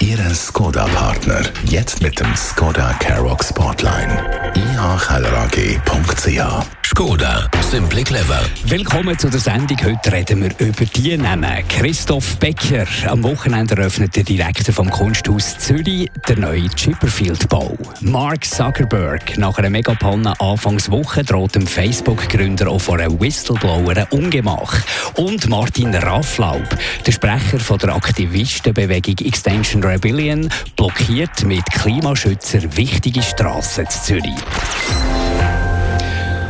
Ihre Skoda-Partner. Jetzt mit dem Skoda Karoq Spotline. ihkellerag.ch Skoda, simply clever. Willkommen zu der Sendung. Heute reden wir über die Namen. Christoph Becker. Am Wochenende eröffnet der Direktor vom Kunsthaus Zürich den neuen Chipperfield-Bau. Mark Zuckerberg. Nach einer Megapanne Anfangswoche droht dem Facebook-Gründer auch vor einem Whistleblower ein Ungemach. Und Martin Rafflaub, der Sprecher von der Aktivistenbewegung Extension Rebellion, blockiert mit Klimaschützern wichtige Strassen in Zürich.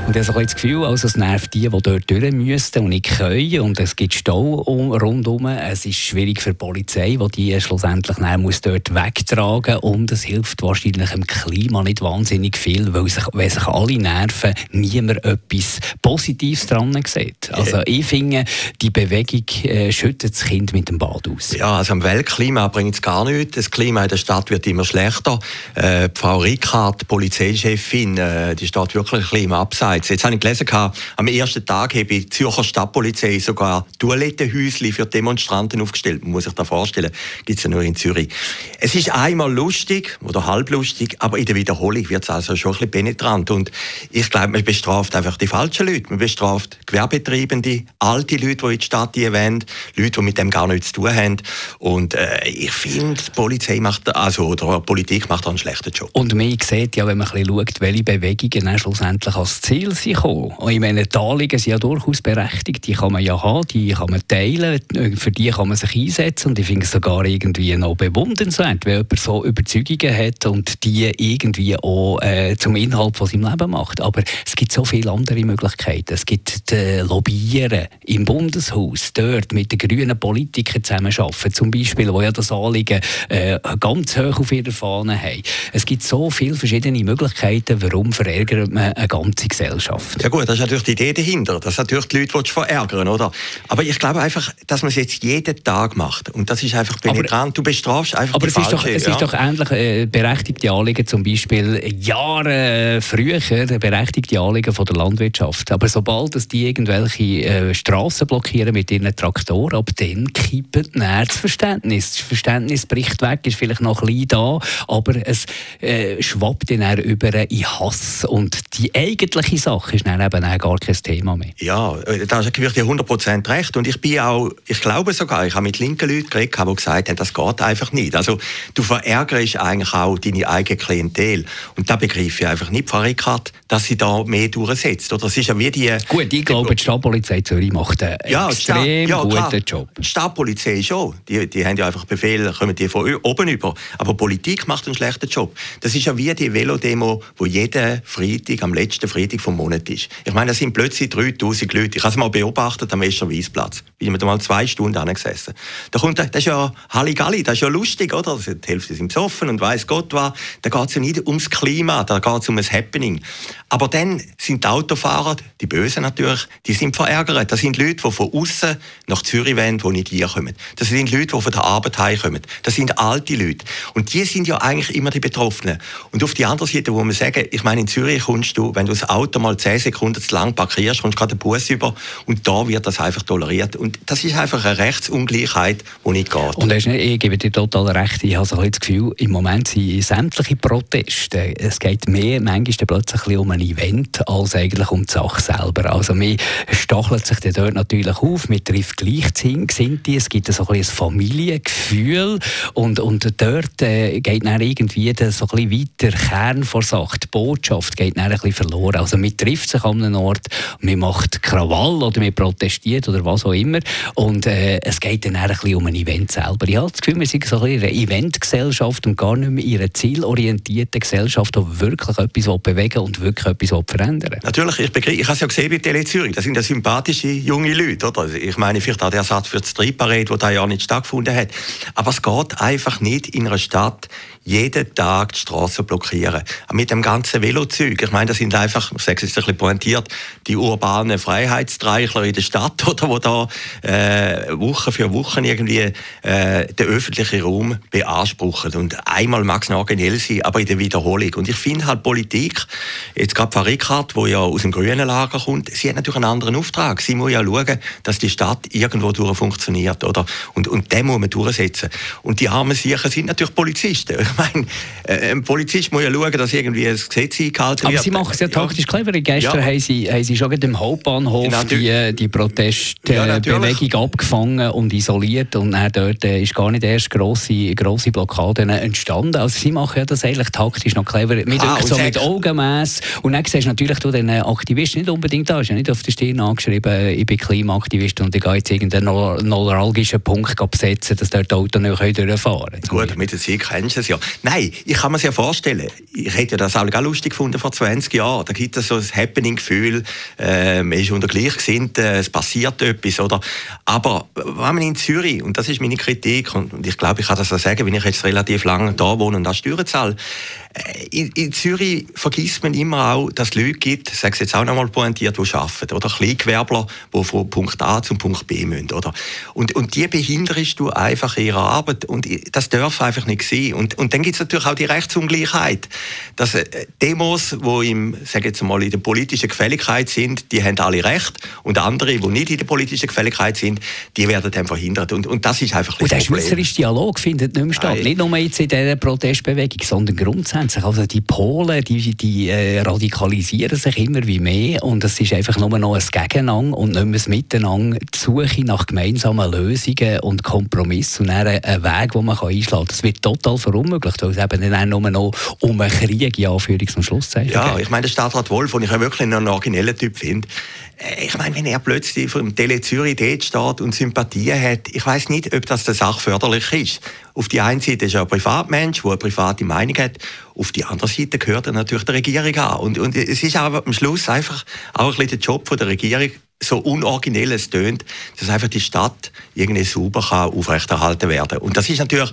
Und ich habe das Gefühl, also es nervt die, die dort durch müssten und nicht können. Und es gibt Stau rundherum. Es ist schwierig für die Polizei, die die schlussendlich muss dort wegtragen Und es hilft wahrscheinlich dem Klima nicht wahnsinnig viel, weil sich, wenn sich alle nerven, niemand etwas Positives dran sieht. Also ich finde, die Bewegung äh, schüttet das Kind mit dem Bad aus. Ja, also am Weltklima bringt es gar nichts. Das Klima in der Stadt wird immer schlechter. Äh, Frau Rickhardt, Polizeichefin, äh, die steht wirklich ein bisschen im Abseits. Schweiz. Jetzt habe ich gelesen, am ersten Tag habe die Zürcher Stadtpolizei sogar Toilettenhäuschen für Demonstranten aufgestellt. Man muss sich das vorstellen. Gibt es ja nur in Zürich. Es ist einmal lustig oder halblustig, aber in der Wiederholung wird es also schon ein bisschen penetrant. Und ich glaube, man bestraft einfach die falschen Leute. Man bestraft Gewerbetreibende, alte Leute, die in die Stadt wollen, Leute, die mit dem gar nichts zu tun haben. Und äh, ich finde, die Polizei macht, also, oder Politik macht einen schlechten Job. Und man sieht ja, wenn man ein bisschen schaut, welche Bewegungen schlussendlich als Ziel Ziel sind gekommen. ich meine, die Anliegen sind ja durchaus berechtigt. Die kann man ja haben, die kann man teilen, für die kann man sich einsetzen. Und ich finde es sogar irgendwie noch bewundernswert, wenn jemand so Überzeugungen hat und die irgendwie auch äh, zum Inhalt von seinem Leben macht. Aber es gibt so viele andere Möglichkeiten. Es gibt äh, Lobbyieren im Bundeshaus, dort mit den grünen Politikern zusammenarbeiten, zum Beispiel, wo ja das Anliegen äh, ganz hoch auf ihrer Fahne haben. Es gibt so viele verschiedene Möglichkeiten, warum verärgert man eine ganze Gesellschaft. Gesellschaft. Ja gut, das ist natürlich die Idee dahinter. Das ist natürlich die Leute, die verärgern, oder? Aber ich glaube einfach, dass man es jetzt jeden Tag macht. Und das ist einfach penetrant. du bestrafst einfach aber es ist doch, es ja? ist doch ähnlich äh, berechtigte Anliegen, zum Beispiel Jahre früher berechtigte Anliegen von der Landwirtschaft. Aber sobald es die irgendwelche äh, Straßen blockieren mit ihren Traktoren, ab dann kippt das Verständnis. Das Verständnis bricht weg, ist vielleicht noch ein bisschen da, aber es äh, schwappt dann über in Hass. Und die eigentliche Sache ist dann eben auch gar kein Thema mehr. Ja, äh, da hast du wirklich 100% recht. Und ich bin auch, ich glaube sogar, ich habe mit linken Leuten geredet, die gesagt haben, das geht einfach nicht. Also du verärgerst eigentlich auch deine eigene Klientel. Und da begreife ich einfach nicht, Frau Rickard, dass sie da mehr durchsetzt. Oder es ist ja wie die... Gut, ich glaube, die Stadtpolizei Zürich macht einen ja, extrem ja, guten. Job. Die Stadtpolizei schon. Die, die haben ja einfach Befehle, kommen die von oben über. Aber Politik macht einen schlechten Job. Das ist ja wie die Velodemo, wo jeden Freitag, am letzten Freitag vom Monat ist. Ich meine, da sind plötzlich 3000 Leute. Ich habe es mal beobachtet am Wester Weisplatz. Bin ich mal zwei Stunden angesessen. Da kommt, das ist ja Halligalli, das ist ja lustig, oder? Die Hälfte sind besoffen und weiß Gott was. Da geht es ja nicht ums Klima, da geht es um ein Happening. Aber dann sind die Autofahrer, die Bösen natürlich, die sind verärgert. Das sind Leute, die von außen nach Zürich wollen, die nicht hier kommen. Das sind Leute, die von der Arbeit heimkommen. Das sind alte Leute. Und die sind ja eigentlich immer die Betroffenen. Und auf die andere Seite, wo man sagen, ich meine, in Zürich kommst du, wenn du das Auto mal 10 Sekunden zu lang parkierst, kommst gerade den Bus über und da wird das einfach toleriert. Und das ist einfach eine Rechtsungleichheit, die nicht geht. Und ich gebe dir total recht, ich habe so das Gefühl, im Moment sind sämtliche Proteste, es geht mehr manchmal plötzlich ein um ein Event als eigentlich um die Sache selber. Also man stachelt sich dort natürlich auf, man trifft Gleichgesinnte, es gibt so ein, ein Familiengefühl und, und dort äh, geht dann irgendwie so ein bisschen weiter Kern vor Sache, die Botschaft geht dann ein bisschen verloren. Also trifft sich an einem Ort, man macht Krawall oder man protestiert oder was auch immer und äh, es geht dann ein bisschen um ein Event selber. Ich habe das Gefühl, wir sind so ein eine Eventgesellschaft und gar nicht mehr in einer zielorientierten Gesellschaft, die wirklich etwas bewegen und wirklich etwas verändern Natürlich, ich, ich habe es ja gesehen bei Tele Zürich, das sind ja sympathische junge Leute. Oder? Also ich meine, vielleicht auch der Satz für die Streetparade, der da ja nicht stattgefunden hat. Aber es geht einfach nicht in einer Stadt jeden Tag die Straße blockieren. Mit dem ganzen Velozeug. Ich meine, das sind einfach, ich sage es ein bisschen pointiert, die urbanen Freiheitsstreichler in der Stadt, oder, wo da äh, Woche für Woche irgendwie äh, den öffentlichen Raum beanspruchen. Und einmal mag es originell sein, aber in der Wiederholung. Und ich finde halt Politik, jetzt gerade Frau Rickard, wo ja aus dem grünen Lager kommt, sie hat natürlich einen anderen Auftrag. Sie muss ja schauen, dass die Stadt irgendwo durch funktioniert, oder? Und, und den muss man durchsetzen. Und die armen Sicher sind natürlich Polizisten. Meine, äh, ein Polizist muss ja schauen, dass irgendwie ein Gesetz eingehalten wird. Aber Sie machen es ja taktisch ja. clever. Gestern ja. haben, Sie, haben Sie schon im Hauptbahnhof ja, die, die Protestbewegung ja, abgefangen und isoliert und dann dort äh, ist gar nicht erst grosse, grosse Blockaden entstanden. Also Sie machen ja das eigentlich taktisch noch clever. Mit, ah, so mit Augenmaß. Und dann siehst du natürlich du den Aktivisten nicht unbedingt da. ist ja nicht auf der Stirn angeschrieben, ich bin Klimaaktivist und ich gehe jetzt irgendeinen neuralgischen Punkt besetzen, dass dort die Autos nicht durchfahren können. Gut, mit der Zeit kennst du es ja. Nein, ich kann mir ja vorstellen, ich hätte das auch lustig gefunden vor 20 Jahren. Da gibt es so ein Happening-Gefühl, äh, man ist unter Gleichgesinnten, es passiert etwas, oder? Aber wenn man in Zürich, und das ist meine Kritik, und ich glaube, ich kann das auch sagen, wenn ich jetzt relativ lange da wohne und da Steuern zahle, in, in, Zürich vergisst man immer auch, dass es Leute gibt, sage es jetzt auch nochmal pointiert, die arbeiten, oder Kleingewerbler, die von Punkt A zum Punkt B müssen, oder? Und, und die behinderst du einfach ihrer Arbeit und das darf einfach nicht sein. Und, und dann gibt es natürlich auch die Rechtsungleichheit, dass äh, Demos, die im, sage jetzt mal, in der politischen Gefälligkeit sind, die haben alle Recht und andere, die nicht in der politischen Gefälligkeit sind, die werden dann verhindert. Und, und das ist einfach Und der schweizerische Dialog findet nicht mehr statt. Nein. Nicht nur jetzt in dieser Protestbewegung, sondern grundsätzlich sich. Also die Polen, die, die äh, radikalisieren sich immer wie mehr und es ist einfach nur noch ein Gegeneinander und nicht mehr ein Miteinander, die Suche nach gemeinsamen Lösungen und Kompromissen und dann einen Weg, den man einschlagen kann. Das wird total verunmöglicht, weil es eben nicht nur noch um einen Krieg, in Anführungs- und Schlusszeichen Ja, geht. ich meine, der Stadtrat Wolf, den ich ja wirklich einen originellen Typ finde, äh, ich meine, wenn er plötzlich vom Tele Zürich dort steht und Sympathie hat, ich weiß nicht, ob das der Sache förderlich ist. Auf die einen Seite ist er ein Privatmensch, der eine private Meinung hat. Auf die andere Seite gehört er natürlich der Regierung an. Und, und es ist aber am Schluss einfach auch ein bisschen der Job von der Regierung, so unoriginell es tönt, dass einfach die Stadt irgendwie sauber kann aufrechterhalten werden. Und das ist natürlich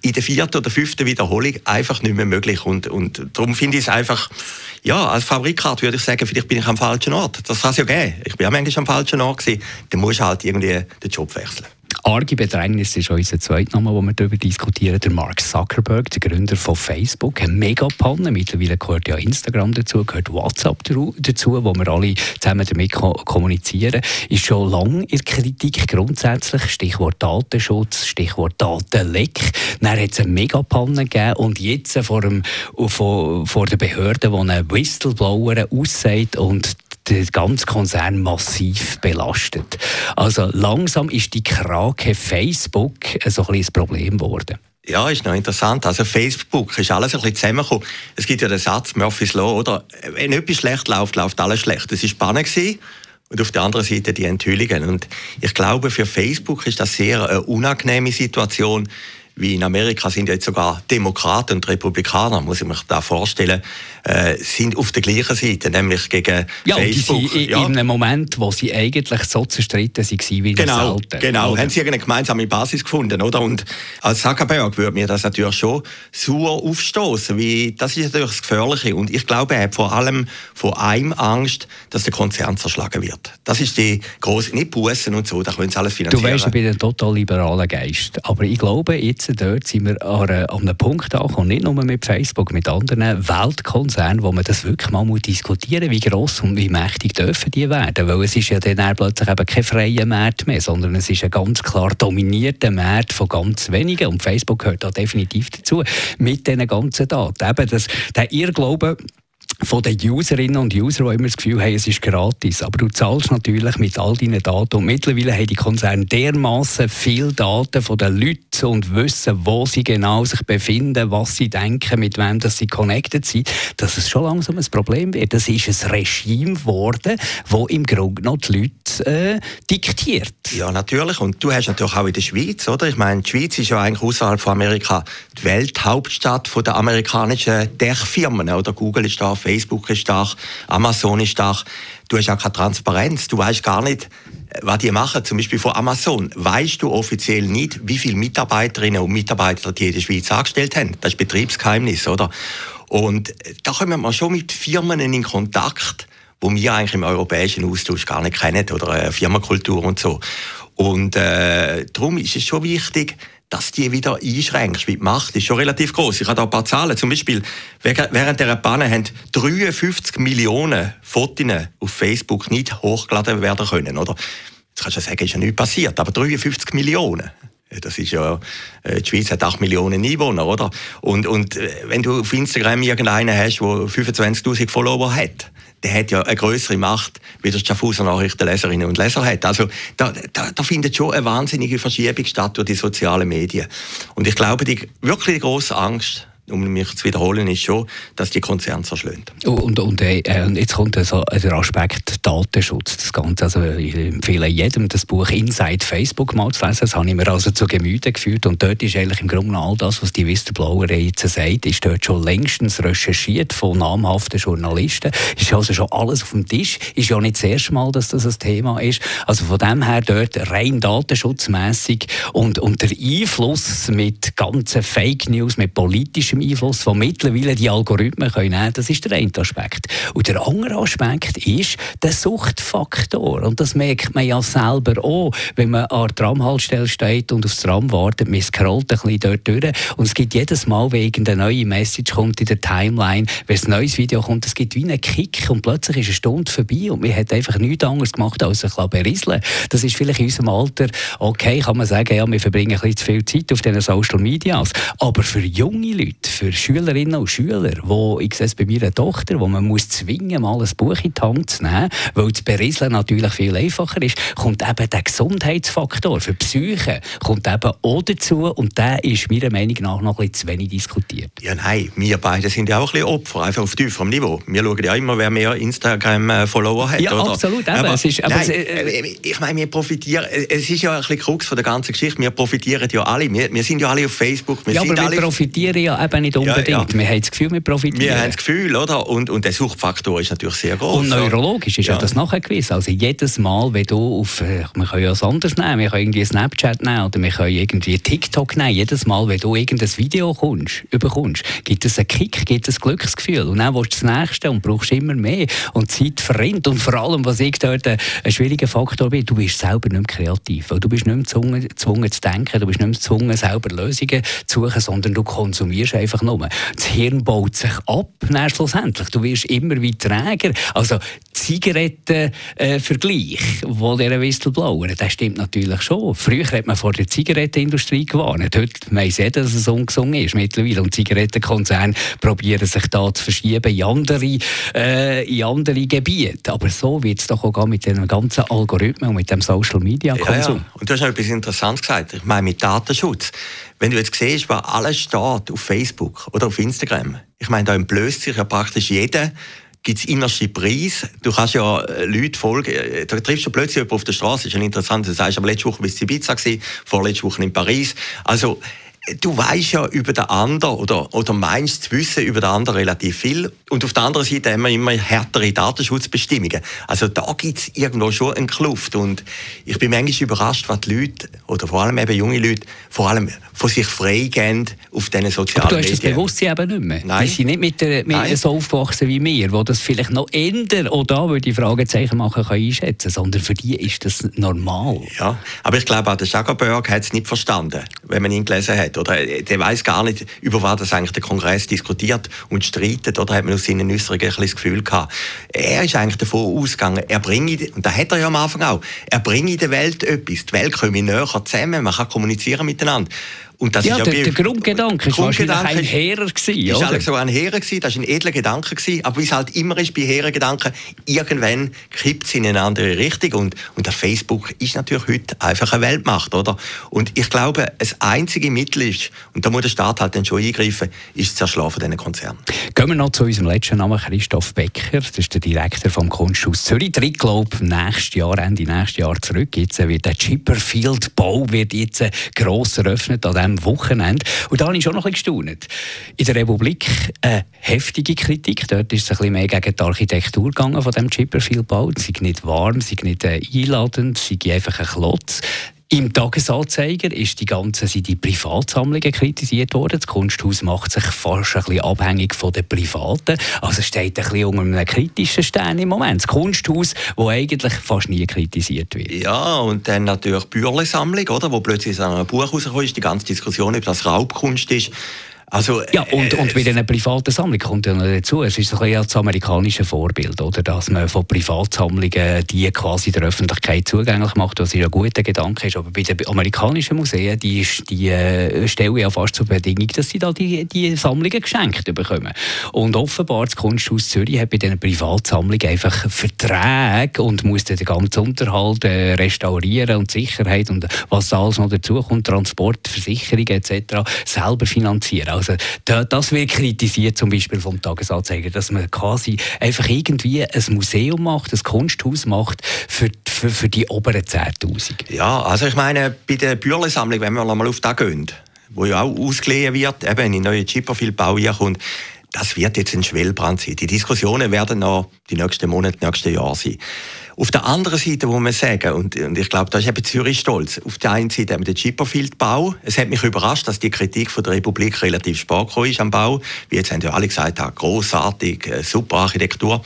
in der vierten oder fünften Wiederholung einfach nicht mehr möglich. Und, und darum finde ich es einfach, ja, als Rickard würde ich sagen, vielleicht bin ich am falschen Ort. Das kann es ja geben. Ich bin auch manchmal am falschen Ort gewesen. Dann musst du halt irgendwie den Job wechseln. Arge Bedrängnis ist unser zweiter Name, wo wir darüber diskutieren. Der Mark Zuckerberg, der Gründer von Facebook, eine Megapanne. Mittlerweile gehört ja Instagram dazu, gehört WhatsApp dazu, wo wir alle zusammen damit kommunizieren. Ist schon lange in Kritik grundsätzlich. Stichwort Datenschutz, Stichwort Datenleck. Dann hat es eine Megapanne gegeben und jetzt vor, dem, vor, vor der Behörde, die einen Whistleblower aussagt und den ganzen Konzern massiv belastet. Also langsam ist die Krake Facebook so ein, ein Problem geworden. Ja, ist noch interessant. Also Facebook ist alles ein bisschen zusammengekommen. Es gibt ja den Satz, Murphy's Law, oder? Wenn etwas schlecht läuft, läuft alles schlecht. Das war spannend. Gewesen. Und auf der anderen Seite die Enthüllungen. Und ich glaube, für Facebook ist das sehr eine unangenehme Situation, wie in Amerika sind jetzt sogar Demokraten und Republikaner, muss ich mir da vorstellen, äh, sind auf der gleichen Seite, nämlich gegen ja, Facebook. Und die sind ja. in einem Moment, wo sie eigentlich so zerstritten waren wie genau, selten. Genau, oder? haben sie eine gemeinsame Basis gefunden, oder? Und als Zuckerberg würde mir das natürlich schon sauer aufstoßen, wie das ist natürlich das Gefährliche. Und ich glaube, er hat vor allem vor einem Angst, dass der Konzern zerschlagen wird. Das ist die große, nicht Bussen und so, da können sie alles finanzieren. Du weißt, ich bin ein total liberaler Geist, aber ich glaube, jetzt dort sind wir an, einem Punkt angekommen, nicht nur mit Facebook, mit anderen Weltkonzernen, wo man das wirklich mal diskutieren muss, wie gross und wie mächtig dürfen die werden. Weil es ist ja dann plötzlich eben kein freier Markt mehr, sondern es ist ein ganz klar dominierter Markt von ganz wenigen. Und Facebook gehört da definitiv dazu, mit diesen ganzen Daten. Eben das, der Irrglaube, von den Userinnen und Usern, die immer das Gefühl haben, es ist gratis. Aber du zahlst natürlich mit all deinen Daten. Und mittlerweile haben die Konzerne dermaßen viele Daten von den Leuten und wissen, wo sie genau sich befinden, was sie denken, mit wem dass sie connected sind, dass es schon langsam ein Problem wird. Das ist ein Regime geworden, das im Grunde noch die Leute äh, diktiert. Ja, natürlich. Und du hast natürlich auch in der Schweiz, oder? Ich meine, die Schweiz ist ja eigentlich außerhalb von Amerika die Welthauptstadt der amerikanischen Tech-Firmen. Google ist da Facebook ist stark, Amazon ist stark. Du hast auch keine Transparenz. Du weißt gar nicht, was die machen. Zum Beispiel von Amazon weißt du offiziell nicht, wie viele Mitarbeiterinnen und Mitarbeiter die in der Schweiz angestellt haben. Das ist Betriebsgeheimnis, oder? Und da kommen wir schon mit Firmen in Kontakt, wo wir eigentlich im europäischen Austausch gar nicht kennen, oder äh, Firmenkultur und so. Und äh, darum ist es schon wichtig, dass die wieder einschränkst, weil die Macht ist schon relativ groß. Ich habe da ein paar Zahlen. Zum Beispiel, während der Panne haben 53 Millionen Fotos auf Facebook nicht hochgeladen werden können, oder? Jetzt kannst du sagen, ist ja nichts passiert, aber 53 Millionen. Das ist ja, äh, die Schweiz hat 8 Millionen Einwohner, oder? Und, und äh, wenn du auf Instagram irgendeinen hast, der 25.000 Follower hat, der hat ja eine größere Macht, wie der Schaffhauser Nachrichtenleserinnen und Leser hat. Also da, da, da findet schon eine wahnsinnige Verschiebung statt durch die sozialen Medien. Und ich glaube, die wirklich große Angst um mich zu wiederholen, ist schon, dass die Konzerne zerschlagen. Oh, und, und, äh, jetzt kommt also der Aspekt Datenschutz. Das Ganze. Also ich empfehle jedem, das Buch Inside Facebook mal zu lesen. Das habe ich mir also zu Gemüte geführt. Und dort ist eigentlich im Grunde all das, was die Whistleblower jetzt sagt, ist dort schon längstens recherchiert von namhaften Journalisten. Ist also schon alles auf dem Tisch. Ist ja nicht das erste Mal, dass das ein Thema ist. Also von dem her dort rein datenschutzmäßig und, und der Einfluss mit ganzen Fake News, mit politischem politischem Einfluss, den mittlerweile die Algorithmen können nehmen können. Das ist der eine Aspekt. Und der andere Aspekt ist der Suchtfaktor. Und das merkt man ja selber auch, wenn man an der Tramhaltestelle steht und aufs Tram wartet. Man scrollt ein bisschen dort durch. Und es gibt jedes Mal, wenn eine neue Message kommt in der Timeline, wenn ein neues Video kommt, es gibt wie einen Kick und plötzlich ist eine Stunde vorbei und man hat einfach nichts anderes gemacht, als sich berieseln Das ist vielleicht in unserem Alter, okay, kann man sagen, ja, wir verbringen ein bisschen zu viel Zeit auf diesen Social Medias. Aber für junge Leute, für Schülerinnen und Schüler, wo ich sehe es bei meiner Tochter, wo man muss zwingen, mal ein Buch in die Hand zu nehmen, weil das Berieseln natürlich viel einfacher ist, kommt eben der Gesundheitsfaktor für die Psyche kommt eben auch dazu und der ist meiner Meinung nach noch ein bisschen zu wenig diskutiert. Ja, nein, wir beide sind ja auch ein bisschen Opfer, einfach auf tieferem Niveau. Wir schauen ja immer, wer mehr Instagram-Follower hat. Ja, oder? absolut. Aber, es ist, aber nein, äh, ich meine, wir profitieren, es ist ja ein bisschen Krux von der ganzen Geschichte, wir profitieren ja alle, wir, wir sind ja alle auf Facebook. Wir ja, aber wir profitieren ja eben eben nicht unbedingt. Ja, ja. Wir haben das Gefühl, wir profitieren. Wir haben das Gefühl, oder? Und, und der Suchtfaktor ist natürlich sehr groß. Und neurologisch ist ja, ja das nachgewiesen. Also jedes Mal, wenn du auf, äh, wir können ja was anderes nehmen, wir können irgendwie Snapchat nehmen oder wir können irgendwie TikTok nehmen. Jedes Mal, wenn du irgendein Video kommst, überkommst, gibt es einen Kick, gibt es ein Glücksgefühl. Und dann willst du das Nächste und brauchst immer mehr. Und die Zeit verrinnt. Und vor allem, was ich dort ein schwieriger Faktor bin, du bist selber nicht mehr kreativ. Du bist nicht mehr gezwungen, gezwungen zu denken, du bist nicht mehr gezwungen, selber Lösungen zu suchen, sondern du konsumierst einfach einfach nur. Das Hirn baut sich ab, dann schlussendlich. Du wirst immer wie träger. Also Zigarettenvergleich, äh, wo der Whistleblower, das stimmt natürlich schon. Früher hat man vor der Zigarettenindustrie gewarnt. Heute weiss jeder, dass es ungesund ist mittlerweile. Und Zigarettenkonzerne probieren sich da zu verschieben in andere, äh, in andere Gebiete. Aber so wird es doch auch mit den ganzen Algorithmen und mit dem Social Media Konsum. Ja, ja. Und du hast etwas Interessantes gesagt. Ich meine, mit Datenschutz. Wenn du jetzt siehst, was alles steht auf Facebook oder auf Instagram, ich meine, da entblößt sich ja praktisch jeder, gibt es innerste Preis. Du kannst ja äh, Leute folgen, äh, da triffst du plötzlich jemanden auf der Straße, ist ja interessant, du sagst, aber letzte Woche bist du in Ibiza gewesen, vorletzte Woche in Paris. Also, du weißt ja über den anderen oder, oder meinst zu wissen über den anderen relativ viel. Und auf der anderen Seite haben wir immer härtere Datenschutzbestimmungen. Also da gibt es irgendwo schon eine Kluft. Und ich bin manchmal überrascht, was die Leute, oder vor allem eben junge Leute, vor allem von sich freigeben auf diesen sozialen Aber du hast Medien. das Bewusstsein eben nicht mehr. Nein. Die sind nicht mit, der, mit so aufgewachsen wie wir, die das vielleicht noch ändern oder würde ich Fragezeichen machen können einschätzen, sondern für die ist das normal. Ja, aber ich glaube auch der Zuckerberg hat es nicht verstanden, wenn man ihn gelesen hat. Oder der weiß gar nicht, über was das eigentlich der Kongress diskutiert und streitet. Oder hat man aus seinen Äußerungen ein das Gefühl gehabt. Er ist eigentlich davon ausgegangen, er bringe, und da hat er ja am Anfang auch, er bringe der Welt etwas. Die Welt komme näher zusammen, man kann kommunizieren miteinander. Und das ja, ist ja der, der Grundgedanke war wahrscheinlich ein Hehrer. Gewesen, ist eigentlich so ein Hehrer gewesen, das war ein edler Gedanke. Gewesen, aber wie es halt immer ist bei hehren Gedanken, irgendwann kippt es in eine andere Richtung. Und, und der Facebook ist natürlich heute einfach eine Weltmacht. Oder? Und ich glaube, das einzige Mittel ist, und da muss der Staat halt dann schon eingreifen, ist das Zerschlafen dieser Konzerne. Gehen wir noch zu unserem letzten Namen, Christoph Becker. Das ist der Direktor vom Kunsthaus Zürich. Tritt, glaube nächstes Jahr, Ende nächstes Jahr zurück. Jetzt wird der Chipperfield-Bau wird jetzt gross eröffnet an diesem Wochenende. Und da habe ich schon noch ein bisschen gestaunt. In der Republik eine heftige Kritik. Dort ist es ein bisschen mehr gegen die Architektur gegangen von dem Chipperfield-Bau. Sie sind nicht warm, sie sind nicht äh, einladend, sie sind einfach ein Klotz. Im Tagesanzeiger ist die ganze, sind die Privatsammlungen kritisiert worden. Das Kunsthaus macht sich fast ein bisschen abhängig von den Privaten. Also steht ein bisschen unter einem kritischen Stern im Moment. Das Kunsthaus, das eigentlich fast nie kritisiert wird. Ja, und dann natürlich die Bürle-Sammlung, oder? wo plötzlich ein Buch rausgekommen ist, die ganze Diskussion, ob das Raubkunst ist. Also, ja, und, äh, und bei einer privaten Sammlung kommt ja noch dazu, es ist ein bisschen das amerikanische Vorbild, oder? dass man von Privatsammlungen die quasi der Öffentlichkeit zugänglich macht, was ja ein guter Gedanke ist. Aber bei den amerikanischen Museen, die, die äh, stellen ja fast zur Bedingung, dass sie da die, die Sammlungen geschenkt bekommen. Und offenbar, das Kunsthaus Zürich hat bei diesen Privatsammlungen einfach Verträge und muss den ganzen Unterhalt äh, restaurieren und Sicherheit und was da alles noch dazu kommt, Transport, Versicherungen etc. selber finanzieren. Also das wird kritisiert zum Beispiel vom Tagesanzeiger, dass man quasi einfach irgendwie ein Museum macht, ein Kunsthaus macht für, für, für die oberen 10'000. Ja, also ich meine, bei der Bürle-Sammlung, wenn wir mal auf das gehen, wo ja auch ausgelegt wird, eben in den neuen Chipperfield-Bau kommt, das wird jetzt ein Schwellbrand sein. Die Diskussionen werden noch die nächsten Monate, nächsten Jahre sein. Auf der anderen Seite muss man sagen, und, und ich glaube, da ist eben Zürich stolz, auf der einen Seite haben wir den Chipperfield-Bau. Es hat mich überrascht, dass die Kritik von der Republik relativ spät ist am Bau. Wie jetzt haben ja alle gesagt, großartig, äh, super Architektur.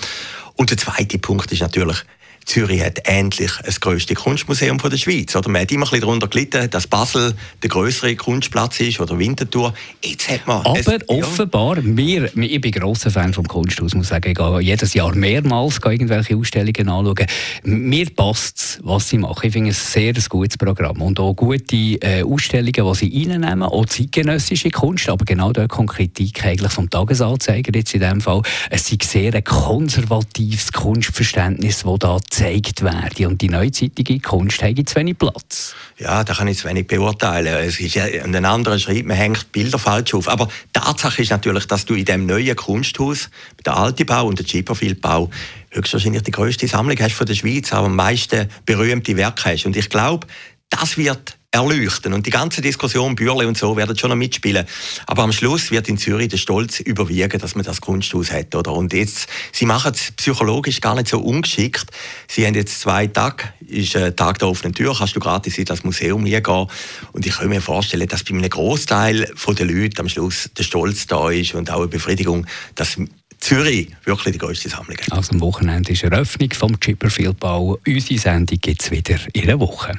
Und der zweite Punkt ist natürlich, Zürich hat endlich das grösste Kunstmuseum der Schweiz. Oder man hat immer ein bisschen darunter gelitten, dass Basel der größere Kunstplatz ist oder Winterthur. Jetzt hat man Aber es, offenbar, ja. wir, ich bin grosser Fan vom Kunsthaus, muss sagen, ich gehe jedes Jahr mehrmals irgendwelche Ausstellungen anschauen. Mir passt es, was sie machen. Ich finde es ein sehr gutes Programm und auch gute äh, Ausstellungen, die sie reinnehmen, auch zeitgenössische Kunst, aber genau dort kommt Kritik eigentlich vom Tagesanzeiger jetzt in dem Fall. Es ist sehr ein konservatives Kunstverständnis, das da gezeigt werden. Und die neuzeitige Kunst hat zu wenig Platz. Ja, da kann ich zu wenig beurteilen. Es ist ja, ein anderer schreibt, man hängt Bilder falsch auf. Aber Tatsache ist natürlich, dass du in dem neuen Kunsthaus, der Altebau und der Chipperfield-Bau, höchstwahrscheinlich die größte Sammlung hast von der Schweiz, aber am meisten berühmte Werke hast. Und ich glaube, das wird erleuchten. Und die ganze Diskussion, Bürle und so, werden schon noch mitspielen. Aber am Schluss wird in Zürich der Stolz überwiegen, dass man das Kunsthaus hat. Oder? Und jetzt, sie machen es psychologisch gar nicht so ungeschickt. Sie haben jetzt zwei Tage, ist ein Tag der offenen Tür, kannst du gratis in das Museum gehen. Und ich kann mir vorstellen, dass bei einem Großteil der Leute am Schluss der Stolz da ist und auch eine Befriedigung, dass Zürich wirklich die größte Sammlung. Also am Wochenende ist Eröffnung vom Chipperfield-Bau. Unsere Sendung gibt es wieder in einer Woche.